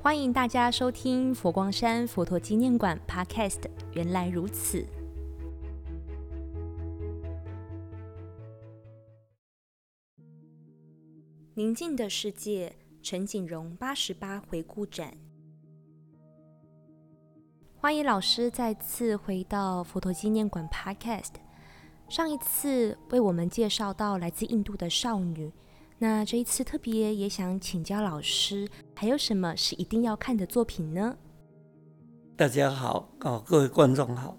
欢迎大家收听佛光山佛陀纪念馆 Podcast。原来如此，宁静的世界陈景荣八十八回顾展。欢迎老师再次回到佛陀纪念馆 Podcast。上一次为我们介绍到来自印度的少女。那这一次特别也想请教老师，还有什么是一定要看的作品呢？大家好，哦，各位观众好。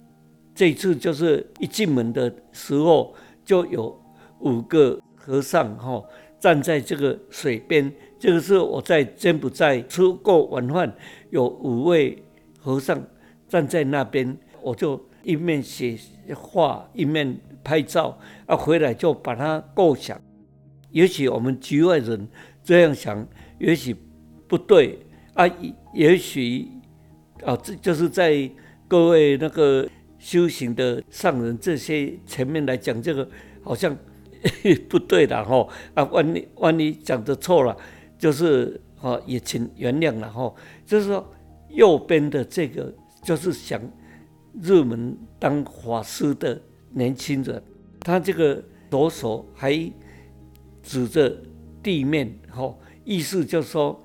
这一次就是一进门的时候，就有五个和尚哈站在这个水边。这个是我在柬埔寨吃过晚饭，有五位和尚站在那边，我就一面写画一面拍照，啊，回来就把它构想。也许我们局外人这样想，也许不对啊。也许啊，这就是在各位那个修行的上人这些前面来讲，这个好像 不对的哈。啊，万一万一讲的错了，就是啊，也请原谅了哈。就是说，右边的这个就是想入门当法师的年轻人，他这个左手还。指着地面，哈，意思就是说，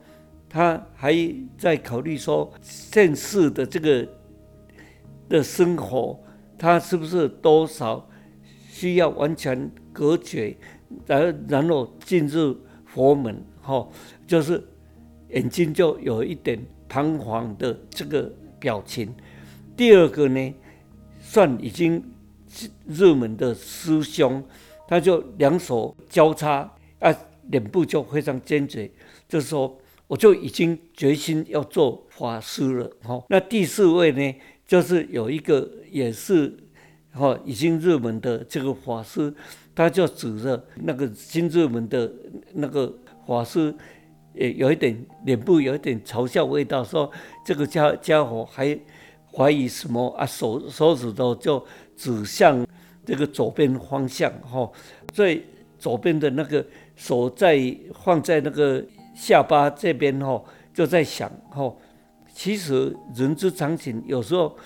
他还在考虑说，现世的这个的生活，他是不是多少需要完全隔绝，然然后进入佛门，哈，就是眼睛就有一点彷徨的这个表情。第二个呢，算已经入门的师兄。他就两手交叉啊，脸部就非常坚决，就是说，我就已经决心要做法师了。哈，那第四位呢，就是有一个也是哈已经入门的这个法师，他就指着那个新入门的那个法师，也有一点脸部有一点嘲笑味道，说这个家家伙还怀疑什么啊？手手指头就指向。这个左边方向哈，最左边的那个手在放在那个下巴这边哈，就在想哈，其实人之常情，有时候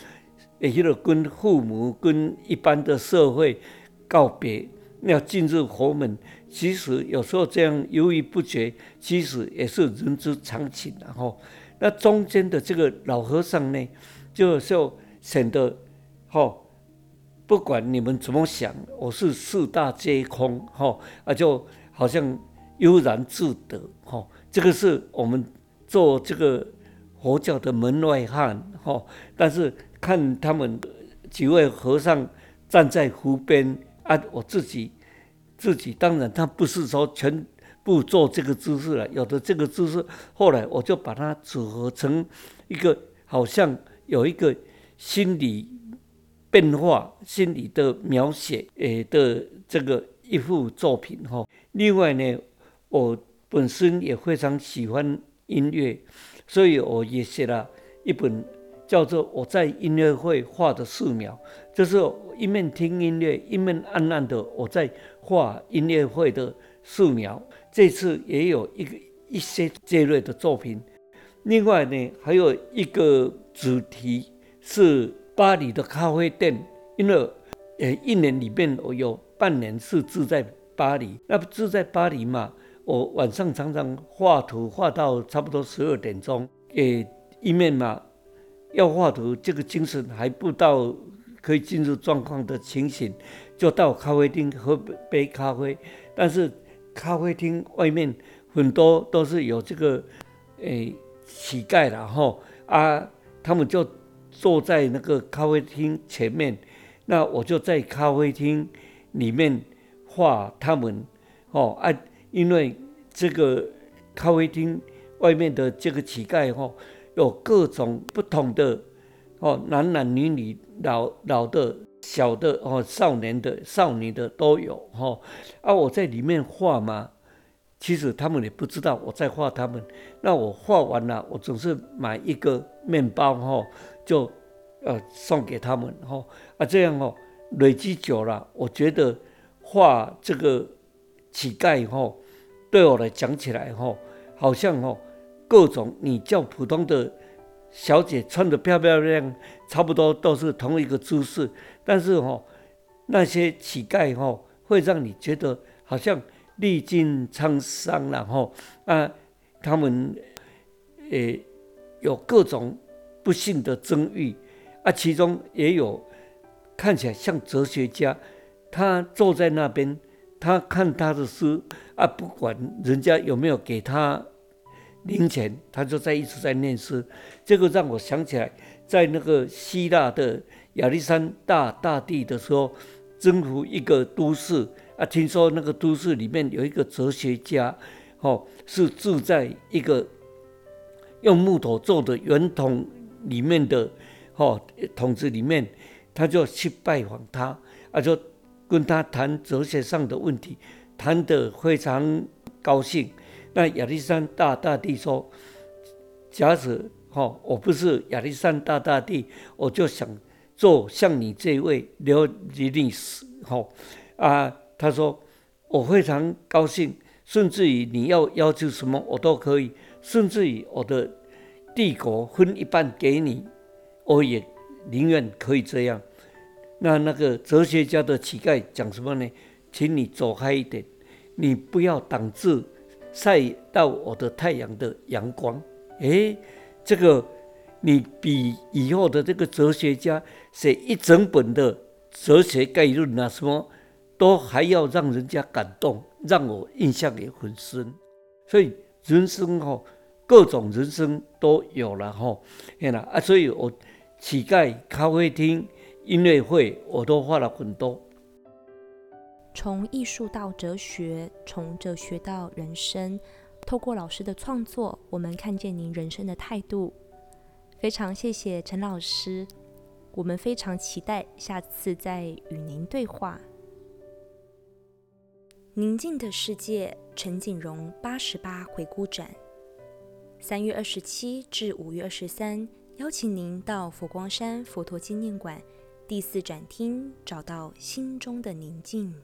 也就是跟父母、跟一般的社会告别，要进入佛门，其实有时候这样犹豫不决，其实也是人之常情的哈。那中间的这个老和尚呢，就就显得哈。不管你们怎么想，我是四大皆空，哈啊，就好像悠然自得，哈。这个是我们做这个佛教的门外汉，哈。但是看他们几位和尚站在湖边，啊，我自己自己当然他不是说全部做这个姿势了，有的这个姿势，后来我就把它组合成一个，好像有一个心理。变化心理的描写，诶的这个一幅作品哈。另外呢，我本身也非常喜欢音乐，所以我也写了一本叫做《我在音乐会画的素描》，就是一面听音乐，一面暗暗的我在画音乐会的素描。这次也有一个一些这类的作品。另外呢，还有一个主题是。巴黎的咖啡店，因为呃一年里面我有半年是住在巴黎，那住在巴黎嘛，我晚上常常画图画到差不多十二点钟，诶一面嘛要画图，这个精神还不到可以进入状况的情形，就到咖啡厅喝杯咖啡，但是咖啡厅外面很多都是有这个诶乞丐的哈啊，他们就。坐在那个咖啡厅前面，那我就在咖啡厅里面画他们。哦啊，因为这个咖啡厅外面的这个乞丐哈，有各种不同的哦，男男女女、老老的、小的哦、少年的、少女的都有哈啊，我在里面画嘛，其实他们也不知道我在画他们。那我画完了，我总是买一个面包哈。就，呃，送给他们哈啊，这样哦，累积久了，我觉得画这个乞丐哈，对我来讲起来哈，好像哦，各种你叫普通的小姐穿的漂漂亮亮，差不多都是同一个姿势，但是哈，那些乞丐哈，会让你觉得好像历尽沧桑然后啊，他们诶有各种不幸的遭遇啊，其中也有看起来像哲学家，他坐在那边，他看他的诗啊，不管人家有没有给他。零钱，他就在一直在念诗，这个让我想起来，在那个希腊的亚历山大大帝的时候，征服一个都市啊，听说那个都市里面有一个哲学家，哦，是住在一个用木头做的圆筒里面的，哦，筒子里面，他就去拜访他，啊，就跟他谈哲学上的问题，谈得非常高兴。那亚历山大大帝说：“假使哈，我不是亚历山大大帝，我就想做像你这位刘吉尼斯哈啊。”他说：“我非常高兴，甚至于你要要求什么，我都可以，甚至于我的帝国分一半给你，我也宁愿可以这样。”那那个哲学家的乞丐讲什么呢？请你走开一点，你不要挡住。晒到我的太阳的阳光，诶，这个你比以后的这个哲学家写一整本的哲学概论啊，什么都还要让人家感动，让我印象也很深。所以人生哈，各种人生都有了哈，看了啊，所以我乞丐、咖啡厅、音乐会，我都画了很多。从艺术到哲学，从哲学到人生，透过老师的创作，我们看见您人生的态度。非常谢谢陈老师，我们非常期待下次再与您对话。宁静的世界陈景荣八十八回顾展，三月二十七至五月二十三，邀请您到佛光山佛陀纪念馆第四展厅，找到心中的宁静。